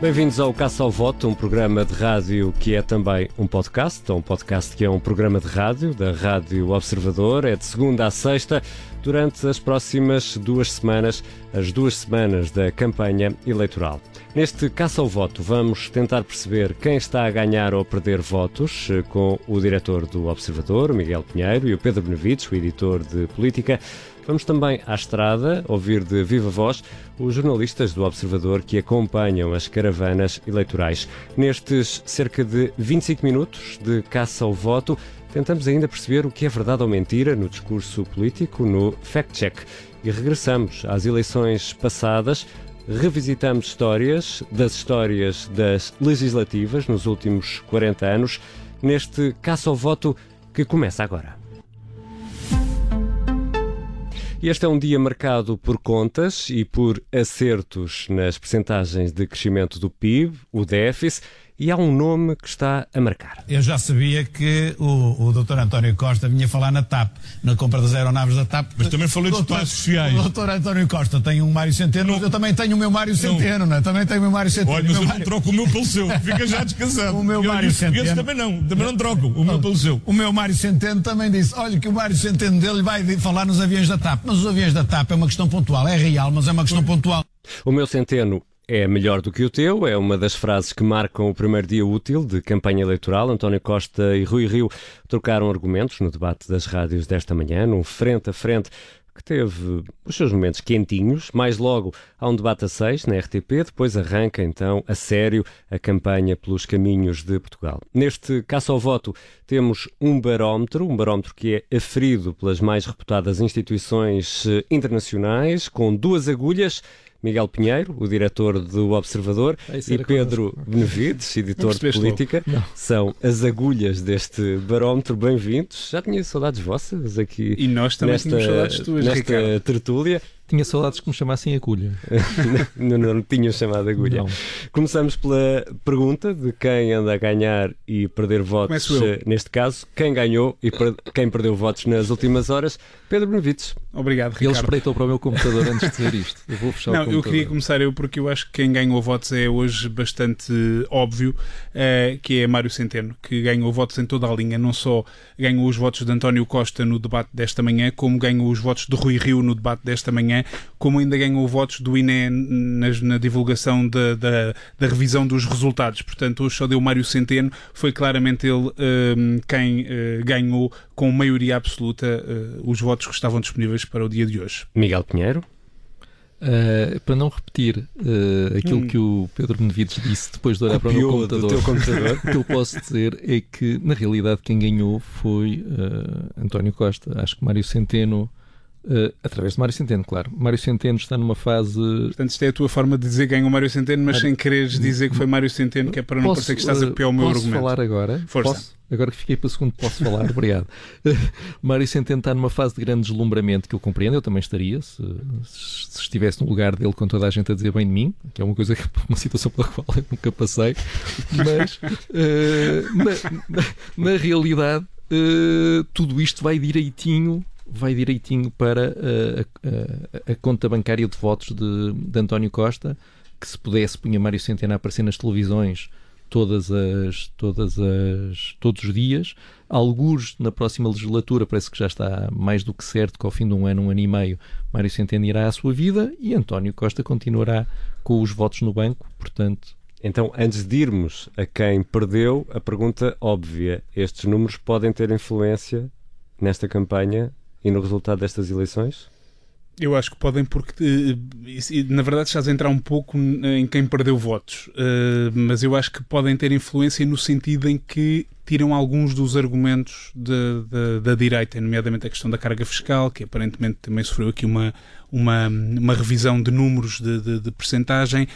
Bem-vindos ao Caça ao Voto, um programa de rádio que é também um podcast, um podcast que é um programa de rádio, da Rádio Observador, é de segunda a sexta, durante as próximas duas semanas, as duas semanas da campanha eleitoral. Neste Caça ao Voto, vamos tentar perceber quem está a ganhar ou perder votos eh, com o diretor do Observador, Miguel Pinheiro, e o Pedro Benevides, o editor de política. Vamos também à estrada ouvir de viva voz os jornalistas do Observador que acompanham as caravanas eleitorais. Nestes cerca de 25 minutos de caça ao voto, tentamos ainda perceber o que é verdade ou mentira no discurso político, no fact-check. E regressamos às eleições passadas, revisitamos histórias das histórias das legislativas nos últimos 40 anos, neste caça ao voto que começa agora. Este é um dia marcado por contas e por acertos nas percentagens de crescimento do PIB, o déficit e há um nome que está a marcar. Eu já sabia que o, o Dr. António Costa vinha falar na TAP, na compra das aeronaves da TAP. Mas também falei dos passos sociais. O Dr. António Costa tem um Mário Centeno, mas eu também tenho o meu Mário Centeno, não. é? Também tenho o meu Mário Centeno. Olha, mas eu Mário... não troco o meu pelo seu, fica já descansado. O meu eu, Mário Centeno. também não, também não troco o meu pelo seu. O meu Mário Centeno também disse, olha que o Mário Centeno dele vai falar nos aviões da TAP, mas os aviões da TAP é uma questão pontual, é real, mas é uma questão pontual. O meu Centeno é melhor do que o teu, é uma das frases que marcam o primeiro dia útil de campanha eleitoral. António Costa e Rui Rio trocaram argumentos no debate das rádios desta manhã, num frente a frente que teve os seus momentos quentinhos. Mais logo há um debate a seis na RTP, depois arranca então a sério a campanha pelos caminhos de Portugal. Neste caso ao voto temos um barómetro, um barómetro que é aferido pelas mais reputadas instituições eh, internacionais, com duas agulhas Miguel Pinheiro, o diretor do Observador, e Pedro connosco. Benevides, editor de política, são as agulhas deste barómetro. Bem-vindos. Já tinha saudades vossas aqui. E nós também nesta, tínhamos saudades tuas, nesta Ricardo. tertúlia. Tinha saudades que me chamassem agulha. não, não, não tinham chamado agulha. Não. Começamos pela pergunta de quem anda a ganhar e perder votos eh, neste caso. Quem ganhou e per quem perdeu votos nas últimas horas? Pedro Benevides. Obrigado, Ricardo. Ele espreitou para o meu computador antes de dizer isto. Eu vou fechar não, o computador. eu queria começar eu porque eu acho que quem ganhou votos é hoje bastante óbvio, uh, que é Mário Centeno, que ganhou votos em toda a linha. Não só ganhou os votos de António Costa no debate desta manhã, como ganhou os votos de Rui Rio no debate desta manhã, como ainda ganhou votos do INE na, na divulgação da, da, da, revisão dos resultados. Portanto, hoje só deu Mário Centeno, foi claramente ele uh, quem uh, ganhou com maioria absoluta os votos que estavam disponíveis para o dia de hoje. Miguel Pinheiro. Uh, para não repetir uh, aquilo hum. que o Pedro Benevides disse depois de olhar Copiou para o meu computador, computador. o que eu posso dizer é que, na realidade, quem ganhou foi uh, António Costa. Acho que Mário Centeno Uh, através de Mário Centeno, claro. Mário Centeno está numa fase. Portanto, isto é a tua forma de dizer ganhou Mário Centeno, mas Mário... sem quereres dizer que foi Mário Centeno, que é para não parecer que estás a copiar o meu posso argumento. falar agora? Força. Posso? Agora que fiquei para o segundo, posso falar? Obrigado. Mário Centeno está numa fase de grande deslumbramento que eu compreendo, eu também estaria, se, se, estivesse no lugar dele com toda a gente a dizer bem de mim, que é uma coisa, uma situação pela qual eu nunca passei, mas uh, na, na, na, realidade uh, tudo isto vai direitinho vai direitinho para a, a, a, conta bancária de votos de, de António Costa, que se pudesse punha Mário Centeno a aparecer nas televisões todas as, todas as, todos os dias. Alguns na próxima legislatura parece que já está mais do que certo que ao fim de um ano, um ano e meio, Mário Centeno irá à sua vida e António Costa continuará com os votos no banco, portanto... Então, antes de irmos a quem perdeu, a pergunta óbvia: estes números podem ter influência nesta campanha e no resultado destas eleições? Eu acho que podem, porque eh, na verdade estás a entrar um pouco em quem perdeu votos, eh, mas eu acho que podem ter influência no sentido em que tiram alguns dos argumentos de, de, da direita, nomeadamente a questão da carga fiscal, que aparentemente também sofreu aqui uma, uma, uma revisão de números de, de, de percentagem.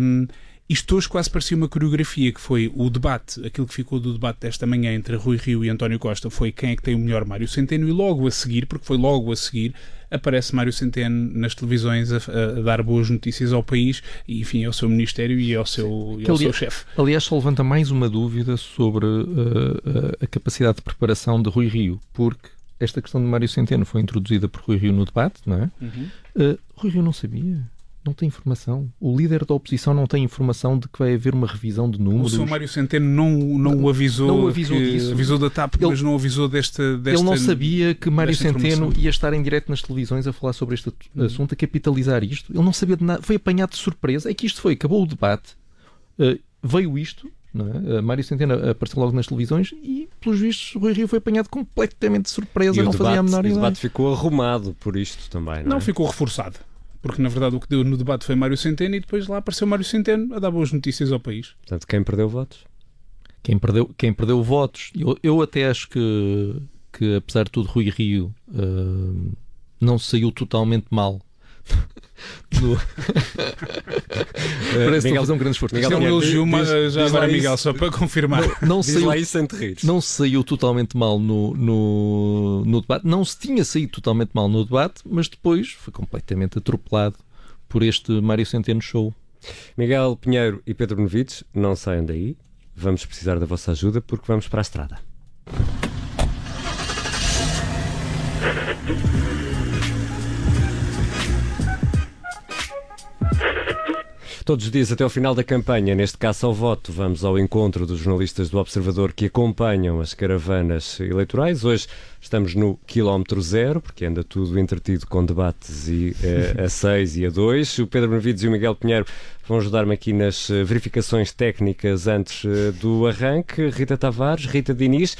Um, isto hoje quase parecia uma coreografia, que foi o debate, aquilo que ficou do debate desta manhã entre Rui Rio e António Costa foi quem é que tem o melhor Mário Centeno, e logo a seguir, porque foi logo a seguir, aparece Mário Centeno nas televisões a, a, dar boas notícias ao país e, enfim, ao seu ministério e ao seu, e ao seu chefe. Aliás, só levanta mais uma dúvida sobre uh, a capacidade de preparação de Rui Rio, porque esta questão de Mário Centeno foi introduzida por Rui Rio no debate, não é? Uhum. Uh, Rui Rio não sabia Não tem informação. O líder da oposição não tem informação de que vai haver uma revisão de O números. Sr. Mário Centeno não, não, o avisou, não o avisou que- disso. avisou da TAP, Ele- mas não avisou desta, desta Ele não sabia que Mário Centeno ia estar em direto nas televisões a falar sobre este at- assunto, a capitalizar isto. Ele não sabia de nada. Foi apanhado de surpresa. É que isto foi, acabou o debate, eh, veio isto, não é? Eh, Mário Centeno apareceu logo nas televisões e, pelos vistos, o Rui Rio foi apanhado completamente de surpresa. E o não fazia a debate, menor e o ideia. debate ficou arrumado por isto também, não, Não é? ficou reforçado. Porque na verdade o que deu no debate foi Mário Centeno e depois lá apareceu Mário Centeno a dar boas notícias ao país. Portanto, quem perdeu votos? Quem perdeu, quem perdeu votos, eu, eu até acho que, que apesar de tudo, Rui Rio eh, não saiu totalmente mal. No- Parece que estou a Miguel- fazer um grande esforço. Miguel é um elogio, mas já agora, isso. Miguel, só para confirmar. Não Diz saiu lá isso não saiu totalmente mal no, no, no debate, não se tinha saído totalmente mal no debate, mas depois foi completamente atropelado por este Mário Centeno Show. Miguel Pinheiro e Pedro Benevides, não saiam daí. Vamos precisar da vossa ajuda porque vamos para a estrada. Todos os dias até ao final da campanha, neste caso ao voto, vamos ao encontro dos jornalistas do Observador que acompanham as caravanas eleitorais. Hoje estamos no quilómetro zero, porque anda tudo entretido com debates e, eh, a 6 e a 2. O Pedro Benavides e o Miguel Pinheiro vão ajudar-me aqui nas eh, verificações técnicas antes eh, do arranque. Rita Tavares, Rita Diniz,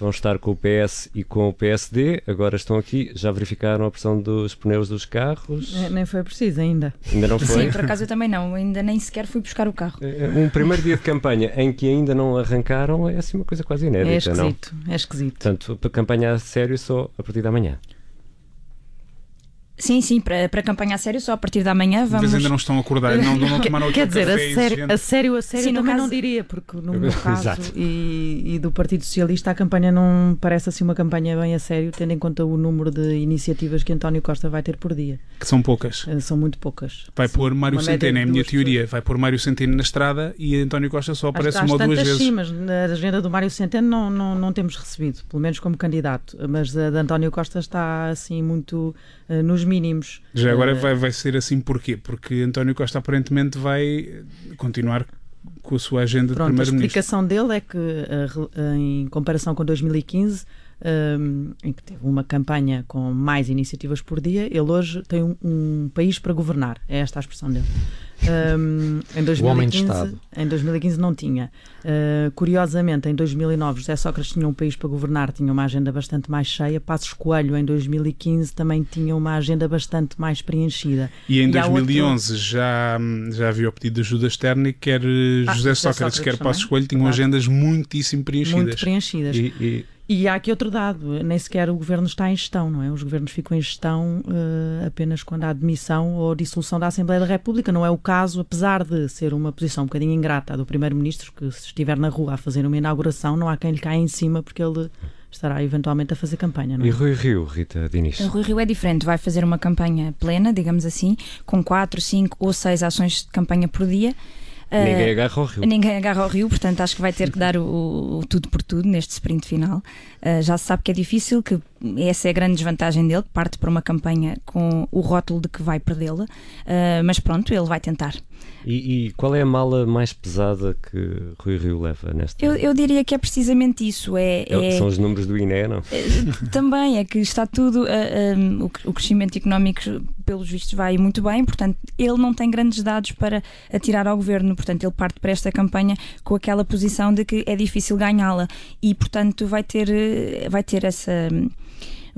vão estar com o PS e com o PSD. Agora estão aqui, já verificaram a pressão dos pneus dos carros? É, Nem foi preciso ainda. Ainda não foi? Sim, por acaso eu também não, ainda nem sequer fui buscar o carro. Um primeiro dia de campanha em que ainda não arrancaram é assim uma coisa quase É inédita, não? esquisito, é esquisito. Portanto, para campanha a sério só a partir da manhã. Sim, sim, para, para campanha a sério, só a partir da manhã Mas vamos. ainda não estão a acordar, não, não, não tomaram Quer dizer, a sério, a sério, a sério Sim, também caso- não diria, porque no meu caso Exato. e, e do Partido Socialista a campanha não parece assim uma campanha bem a sério, tendo em conta o número de iniciativas que António Costa vai ter por dia. Que são poucas. Eh, São muito poucas. Vai Sim, pôr Mário Centeno, é a minha teoria. Vai pôr Mário Centeno na estrada e António Costa só aparece Às- às uma ou duas vezes. sim, mas na agenda do Mário Centeno não, não, não temos recebido, pelo menos como candidato. Mas a de António Costa está assim muito eh, nos mínimos. Já agora Eh, vai, vai ser assim porquê? Porque António Costa aparentemente vai continuar com a sua agenda Pronto, de a Primeiro-Ministro. explicação dele é que, eh, re- em comparação com 2015, um, em que teve uma campanha com mais iniciativas por dia, ele hoje tem um, um país para governar. É esta a expressão dele. Um, em, O homem de 2015, Estado. em 2015 não tinha. Uh, curiosamente, em 2009, José Sócrates tinha um país para governar, tinha uma agenda bastante mais cheia. Passos Coelho, em 2015, também tinha uma agenda bastante mais preenchida. E em E há outro- 2011 já, já havia o pedido de ajuda externa e quer Ah, José José Sócrates, Sócrates quer Passos também. Coelho, tinham Claro. agendas muitíssimo preenchidas. Muito preenchidas. E, e- E há aqui outro dado, nem sequer o governo está em gestão, não é? Os governos ficam em gestão eh, apenas quando há demissão ou dissolução da Assembleia da República. Não é o caso, apesar de ser uma posição um bocadinho ingrata do Primeiro-Ministro, que se estiver na rua a fazer uma inauguração, não há quem lhe caia em cima porque ele estará eventualmente a fazer campanha, não e é? Rui Rio, Rita Diniz. O Rui Rio é diferente, vai fazer uma campanha plena, digamos assim, com 4, 5 ou 6 ações de campanha por dia. Ah, Ninguém agarra ao Rio. Ninguém agarra ao Rio, portanto acho que vai ter que dar o, o tudo por tudo neste sprint final. Uh, já se sabe que é difícil, que essa é a grande desvantagem dele, que parte para uma campanha com o rótulo de que vai perdê-la, Uh, mas pronto, ele vai tentar. E, e qual é a mala mais pesada que Rui Rio leva nesta? Eu, eu diria que é precisamente isso. É, É- é- São os números do INE, não? também é que está tudo, ah, um, o, cre- o crescimento económico, pelos vistos, vai muito bem, portanto, ele não tem grandes dados para atirar ao governo, portanto, ele parte para esta campanha com aquela posição de que é difícil ganhá-la e, portanto, vai ter, eh, vai ter essa.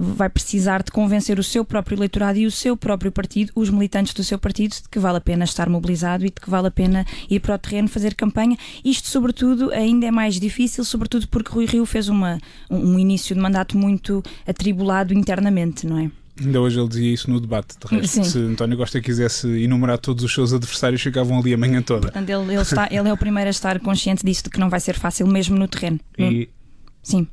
Vai precisar de convencer o seu próprio eleitorado e o seu próprio partido, os militantes do seu partido, de que vale a pena estar mobilizado e de que vale a pena ir para o terreno fazer campanha. Isto, sobretudo, ainda é mais difícil, sobretudo porque Rui Rio fez uma, um início de mandato muito atribulado internamente, não é? Ainda hoje ele dizia isso no debate. De resto, Sim. se António Costa quisesse enumerar todos os seus adversários, ficavam ali a manhã toda. Portanto, ele, ele, está, ele é o primeiro a estar consciente disso, de que não vai ser fácil mesmo no terreno. E, Sim.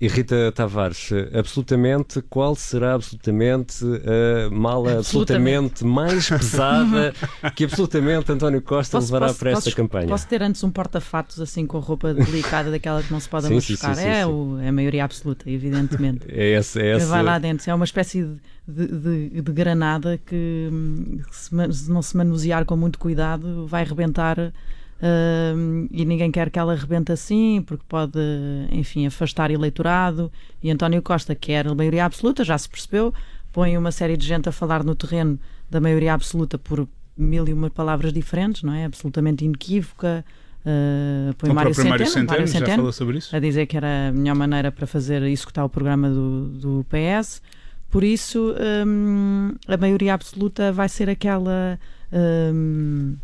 E Rita Tavares, absolutamente, qual será absolutamente a mala absolutamente, mais pesada que absolutamente António Costa Posso- levará posso- para esta posso- campanha? Posso ter antes um porta-fatos assim com roupa delicada daquela que não se pode Sim, buscar. sim, sim, é. O, é a maioria absoluta, evidentemente. É esse, é esse... Vai lá dentro. É uma espécie de, de- de- de granada que, hum, se, se não se manusear com muito cuidado, vai rebentar. Hum, e ninguém quer que ela rebente assim, porque pode, enfim, afastar eleitorado. E António Costa quer a maioria absoluta, já se percebeu, põe uma série de gente a falar no terreno da maioria absoluta por mil e uma palavras diferentes, não é? Absolutamente inequívoca. Uh, põe O Mário próprio Mário Centeno, Centeno Mário já Centeno, falou sobre isso. a dizer que era a melhor maneira para fazer executar o programa do, do PS. Por isso, hum, a maioria absoluta vai ser aquela, hum,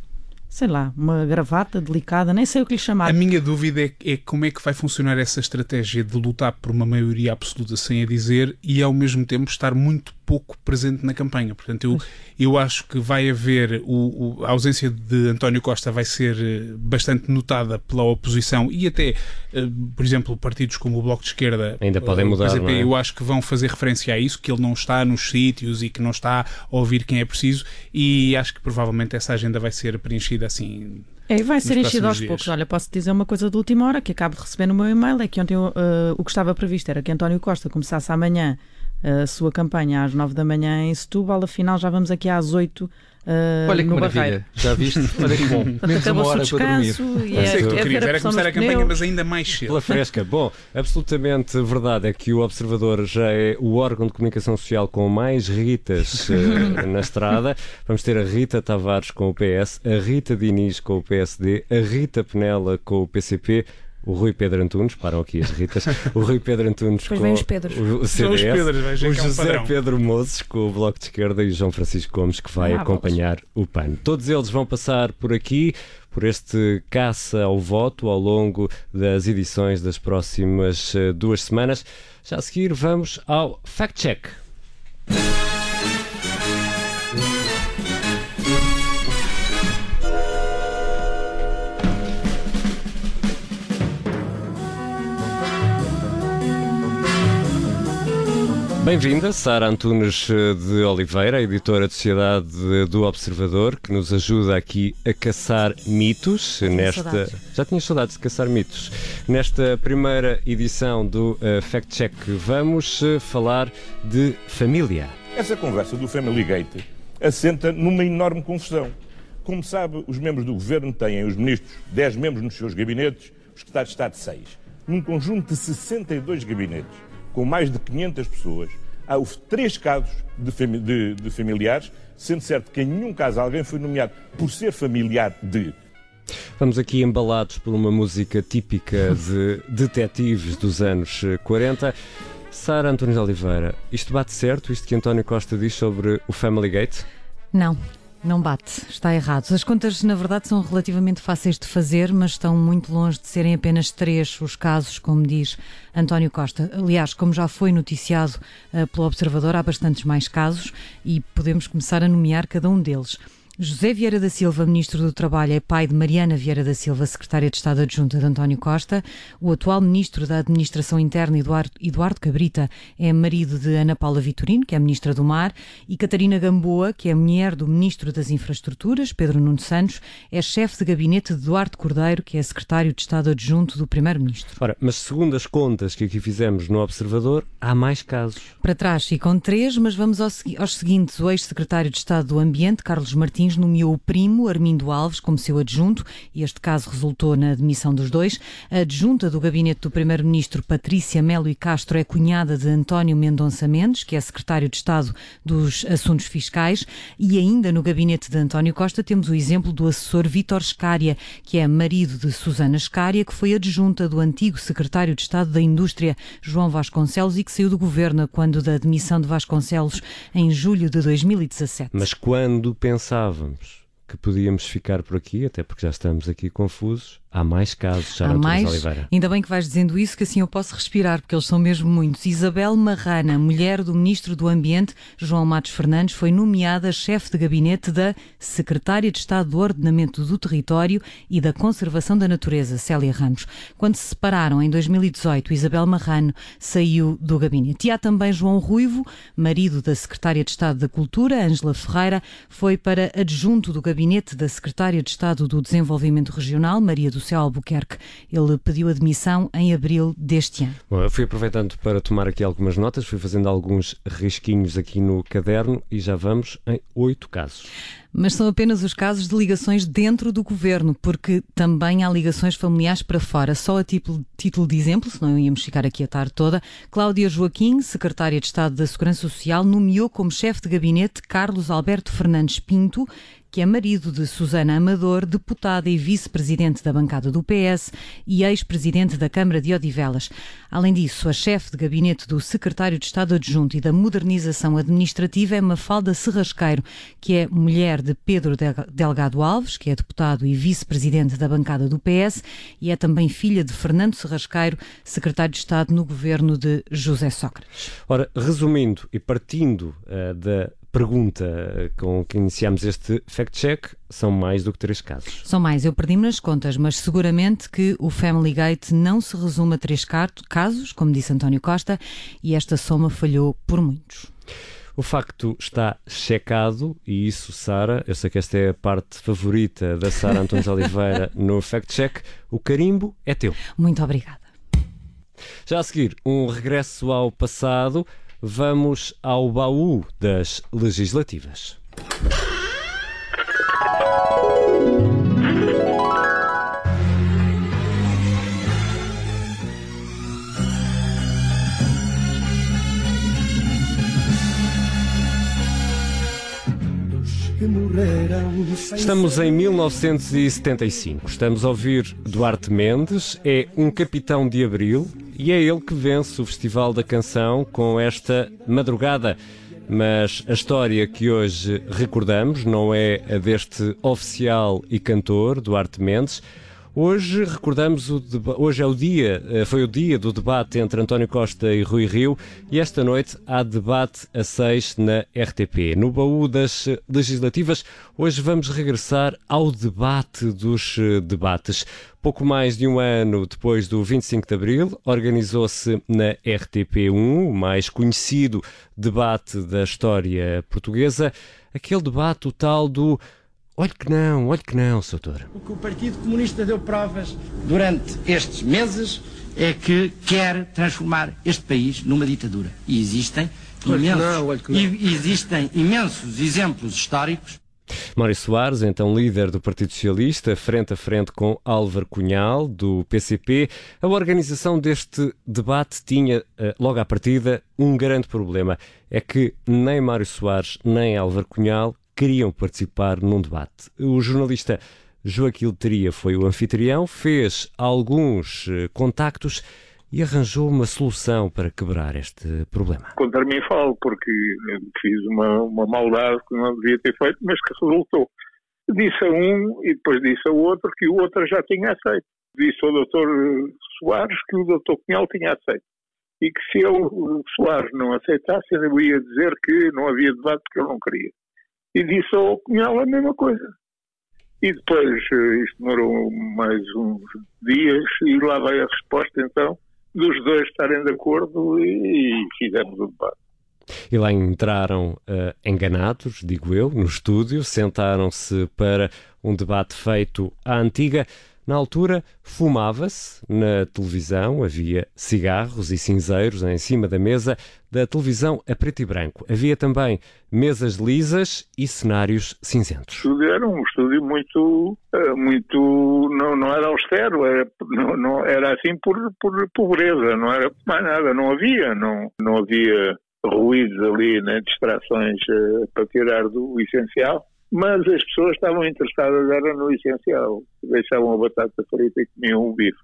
sei lá, uma gravata delicada, nem sei o que lhe chamar. A minha dúvida é, é como é que vai funcionar essa estratégia de lutar por uma maioria absoluta sem a dizer e ao mesmo tempo estar muito pouco presente na campanha. Portanto, eu, eu acho que vai haver o, o- a ausência de António Costa vai ser eh, bastante notada pela oposição e até, eh, por exemplo, partidos como o Bloco de Esquerda Ainda podem eh, o mudar, PCP, é? eu acho que vão fazer referência a isso, que ele não está nos sítios e que não está a ouvir quem é preciso e acho que provavelmente essa agenda vai ser preenchida assim É, vai ser enchido aos dias. poucos. Olha, posso dizer uma coisa de última hora que acabo de receber no meu e-mail: é que ontem uh, o que estava previsto era que António Costa começasse amanhã a sua campanha às nove da manhã em Setúbal, afinal já vamos aqui às oito. uh, Olha que no maravilha. Barreiro. Já viste? Olha que bom. Menos uma acabou-se o hora para dormir. e É, é, sei que tu é querias, ver a era começar a campanha, pneus. mas ainda mais cedo. Pela fresca. Bom, absolutamente verdade é que o Observador já é o órgão de comunicação social com mais Ritas eh, na estrada. Vamos ter a Rita Tavares com o PS, a Rita Diniz com o PSD, a Rita Penela com o PCP. O Rui Pedro Antunes, param aqui as Ritas, o Rui Pedro Antunes com os Pedros. o, o São os CDS, Pedros, o é um José padrão. Pedro Mozes com o Bloco de Esquerda e o João Francisco Gomes que vai Ah, acompanhar o PAN. Todos eles vão passar por aqui, por este caça ao voto ao longo das edições das próximas eh, duas semanas. Já a seguir vamos ao Fact Check. Bem-vinda, Sara Antunes eh, de Oliveira, editora de Sociedade do Observador, que nos ajuda aqui a caçar mitos nesta. saudades. Já tinha saudades de caçar mitos. Nesta primeira edição do eh, Fact Check, vamos eh, falar de família. Essa conversa do Family Gate assenta numa enorme confusão. Como sabe, os membros do governo têm, os ministros, 10 membros nos seus gabinetes, os secretários de Estado 6. Num conjunto de 62 gabinetes, com mais de 500 pessoas, há houve três casos de, fami- de- de familiares, sendo certo que em nenhum caso alguém foi nomeado por ser familiar de. Vamos aqui embalados por uma música típica de detetives dos anos eh, 40. Sara Antunes de Oliveira, isto bate certo, isto que António Costa diz sobre o Family Gate? Não, não bate. Está errado. As contas, na verdade, são relativamente fáceis de fazer, mas estão muito longe de serem apenas três os casos, como diz António Costa. Aliás, como já foi noticiado eh, pelo Observador, há bastantes mais casos e podemos começar a nomear cada um deles. José Vieira da Silva, Ministro do Trabalho, é pai de Mariana Vieira da Silva, Secretária de Estado Adjunta de António Costa. O atual Ministro da Administração Interna, Eduardo, Eduardo Cabrita, é marido de Ana Paula Vitorino, que é Ministra do Mar. E Catarina Gamboa, que é mulher do Ministro das Infraestruturas, Pedro Nuno Santos, é chefe de gabinete de Eduardo Cordeiro, que é Secretário de Estado Adjunto do Primeiro-Ministro. Ora, mas segundo as contas que aqui fizemos no Observador, há mais casos. Para trás ficam três, mas vamos ao segui- aos seguintes. O ex-secretário de Estado do Ambiente, Carlos Martins, nomeou o primo, Armindo Alves, como seu adjunto, e este caso resultou na admissão dos dois. A adjunta do gabinete do primeiro-ministro, Patrícia Melo e Castro, é cunhada de António Mendonça Mendes, que é secretário de Estado dos Assuntos Fiscais, e ainda no gabinete de António Costa temos o exemplo do assessor Vítor Scária, que é marido de Susana Scária, que foi adjunta do antigo secretário de Estado da Indústria, João Vasconcelos, e que saiu do governo quando da admissão de Vasconcelos em julho de 2017. Mas quando pensávamos que podíamos ficar por aqui, até porque já estamos aqui confusos, há mais casos, já Há mais. Oliveira. Ainda bem que vais dizendo isso, que assim eu posso respirar, porque eles são mesmo muitos. Isabel Marrana, mulher do Ministro do Ambiente, João Matos Fernandes, foi nomeada chefe de gabinete da Secretária de Estado do Ordenamento do Território e da Conservação da Natureza, Célia Ramos. Quando se separaram em 2018, Isabel Marrano saiu do gabinete. E há também João Ruivo, marido da Secretária de Estado da Cultura, Ângela Ferreira, foi para adjunto do gabinete da Secretária de Estado do Desenvolvimento Regional, Maria do Céu Albuquerque. Ele pediu admissão em abril deste ano. Bom, eu fui aproveitando para tomar aqui algumas notas, fui fazendo alguns risquinhos aqui no caderno e já vamos em oito casos. Mas são apenas os casos de ligações dentro do governo, porque também há ligações familiares para fora. Só a título, título de exemplo, senão íamos ficar aqui a tarde toda, Cláudia Joaquim, secretária de Estado da Segurança Social, nomeou como chefe de gabinete Carlos Alberto Fernandes Pinto, que é marido de Susana Amador, deputada e vice-presidente da bancada do PS e ex-presidente da Câmara de Odivelas. Além disso, a chefe de gabinete do secretário de Estado Adjunto e da Modernização Administrativa é Mafalda Serrasqueiro, que é mulher de Pedro Delgado Alves, que é deputado e vice-presidente da bancada do PS, e é também filha de Fernando Serrasqueiro, secretário de Estado no governo de José Sócrates. Ora, resumindo e partindo uh, da pergunta com que iniciamos este fact-check, são mais do que três casos. São mais, eu perdi-me nas contas, mas seguramente que o Family Gate não se resume a três casos, como disse António Costa, e esta soma falhou por muitos. O facto está checado, e isso, Sara, eu sei que esta é a parte favorita da Sara Antunes Oliveira no Fact Check. O carimbo é teu. Muito obrigada. Já a seguir, um regresso ao passado vamos ao baú das legislativas. Estamos em 1975. Estamos a ouvir Duarte Mendes, é um capitão de abril e é ele que vence o Festival da Canção com esta madrugada. Mas a história que hoje recordamos não é a deste oficial e cantor, Duarte Mendes, Hoje recordamos o hoje é o dia, eh, foi o dia do debate entre António Costa e Rui Rio e esta noite há debate a seis na RTP. No baú das legislativas, hoje vamos regressar ao debate dos eh, debates. Pouco mais de um ano depois do 25 de Abril, organizou-se na RTP1 o mais conhecido debate da história portuguesa, aquele debate o tal do Olhe que não, olhe que não, Soutor. O que o Partido Comunista deu provas durante estes meses é que quer transformar este país numa ditadura. E existem imensos, não, e existem imensos exemplos históricos Mário Soares, então líder do Partido Socialista, frente a frente com Álvaro Cunhal, do PCP. A organização deste debate tinha, eh, logo à partida, um grande problema. É que nem Mário Soares nem Álvaro Cunhal queriam participar num debate. O jornalista Joaquim Teria foi o anfitrião, fez alguns eh, contactos e arranjou uma solução para quebrar este problema. Contra mim falo, porque fiz uma, uma maldade que não devia ter feito, mas que resultou. Disse a um e depois disse a outro que o outro já tinha aceito. Disse ao doutor Soares que o doutor Cunhal tinha aceito. E que se eu, o Soares, não aceitasse, eu ia dizer que não havia debate porque eu não queria e disse ao Cunhal a mesma coisa. E depois eh, isto demorou mais uns dias e lá vai a resposta então dos dois estarem de acordo e, e fizemos o debate. E lá entraram uh, enganados, digo eu, no estúdio, sentaram-se para um debate feito à antiga. Na altura, fumava-se na televisão, havia cigarros e cinzeiros em cima da mesa da televisão a preto e branco. Havia também mesas lisas e cenários cinzentos. Era um estúdio muito, eh, muito não, não era austero, era, não, não, era assim por, por pobreza, não era mais nada, não havia, não, não havia ruídos ali, nem distrações uh, para tirar do essencial mas as pessoas estavam interessadas era no essencial, deixavam a batata frita e comiam o bife.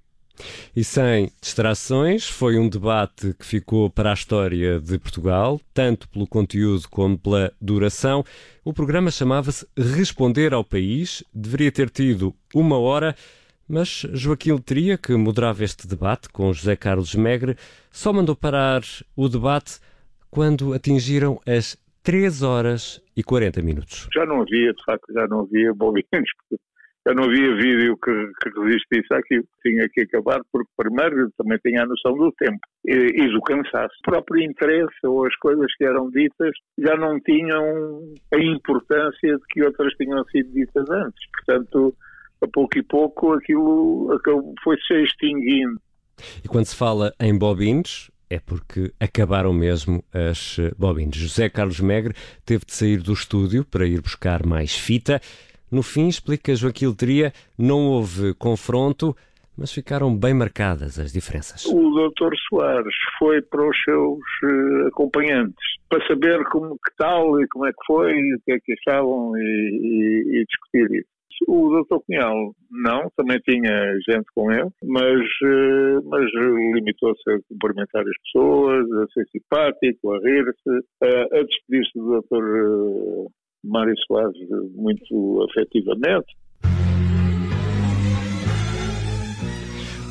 E sem distrações, foi um debate que ficou para a história de Portugal, tanto pelo conteúdo como pela duração. O programa chamava-se Responder ao País, deveria ter tido uma hora, Mas Joaquim Letria, que moderava este debate com José Carlos Megre, só mandou parar o debate quando atingiram as 3 horas e 40 minutos. Já não havia, de facto, já não havia bobinos, já não havia vídeo que, que resistisse àquilo. Tinha que acabar porque, primeiro, também tinha a noção do tempo e, e, do cansaço. O próprio interesse ou as coisas que eram ditas já não tinham a importância de que outras tinham sido ditas antes. Portanto, a pouco e pouco aquilo foi-se extinguindo. E quando se fala em bobinos, é porque acabaram mesmo as bobinas. José Carlos Megre teve de sair do estúdio para ir buscar mais fita. No fim, explica Joaquim Letria, não houve confronto, mas ficaram bem marcadas as diferenças. O doutor Soares foi para os seus uh, acompanhantes para saber como que tal e como é que foi, o que é que achavam e, e, e discutir isso. O doutor Cunhal não, também tinha gente com ele, mas, eh, mas limitou-se a cumprimentar as pessoas, a ser simpático, a rir-se, a, a despedir-se do doutor eh, Mário Soares muito afetivamente.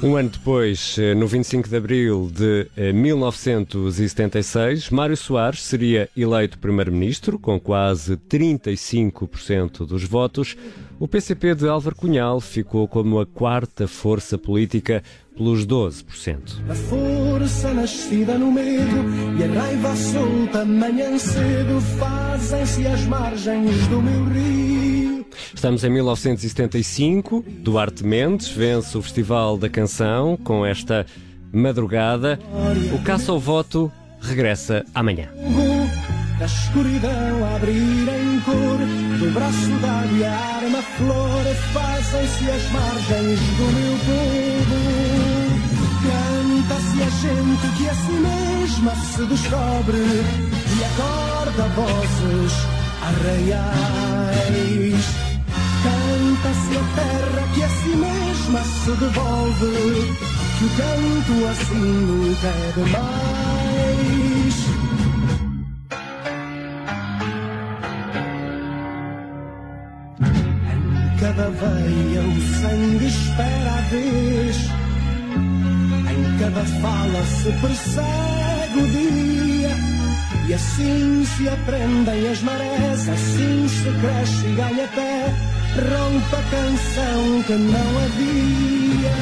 Um ano depois, eh, no 25 de abril de 1976, eh, Mário Soares seria eleito primeiro-ministro com quase 35% dos votos. O PCP de Álvaro Cunhal ficou como a quarta força política pelos 12%. A força nascida no medo e a raiva solta manhã cedo fazem-se as margens do meu rio. Estamos em 1975. Duarte Mendes vence o Festival da Canção com esta madrugada. O caça ao voto regressa amanhã. Da escuridão a abrir em cor, do braço da arma flor, fazem-se as margens do meu povo. Canta-se a gente que a si mesma se descobre e acorda vozes arraiais. Canta-se a terra que a si mesma se devolve, que o canto assim nunca é demais. Fala se persegue o dia. E assim se aprendem as marés, assim se cresce e ganha pé rompa a canção que não havia.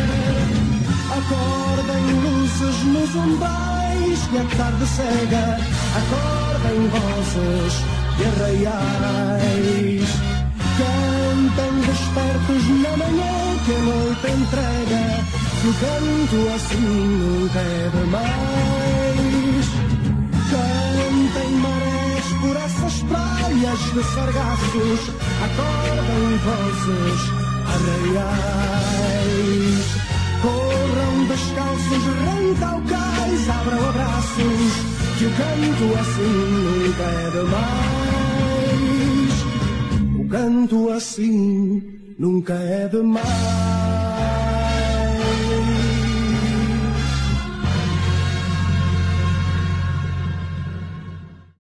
Acordem luzes nos umbrais e a tarde cega. Acordem vozes de arraiais. Cantem despertos na manhã que a noite entrega. O canto assim nunca é demais. Cantem marés por essas praias de sargaços acordam vozes arraiais. Corram descalços, cais, abram abraços, que o canto assim nunca é demais. O canto assim nunca é demais.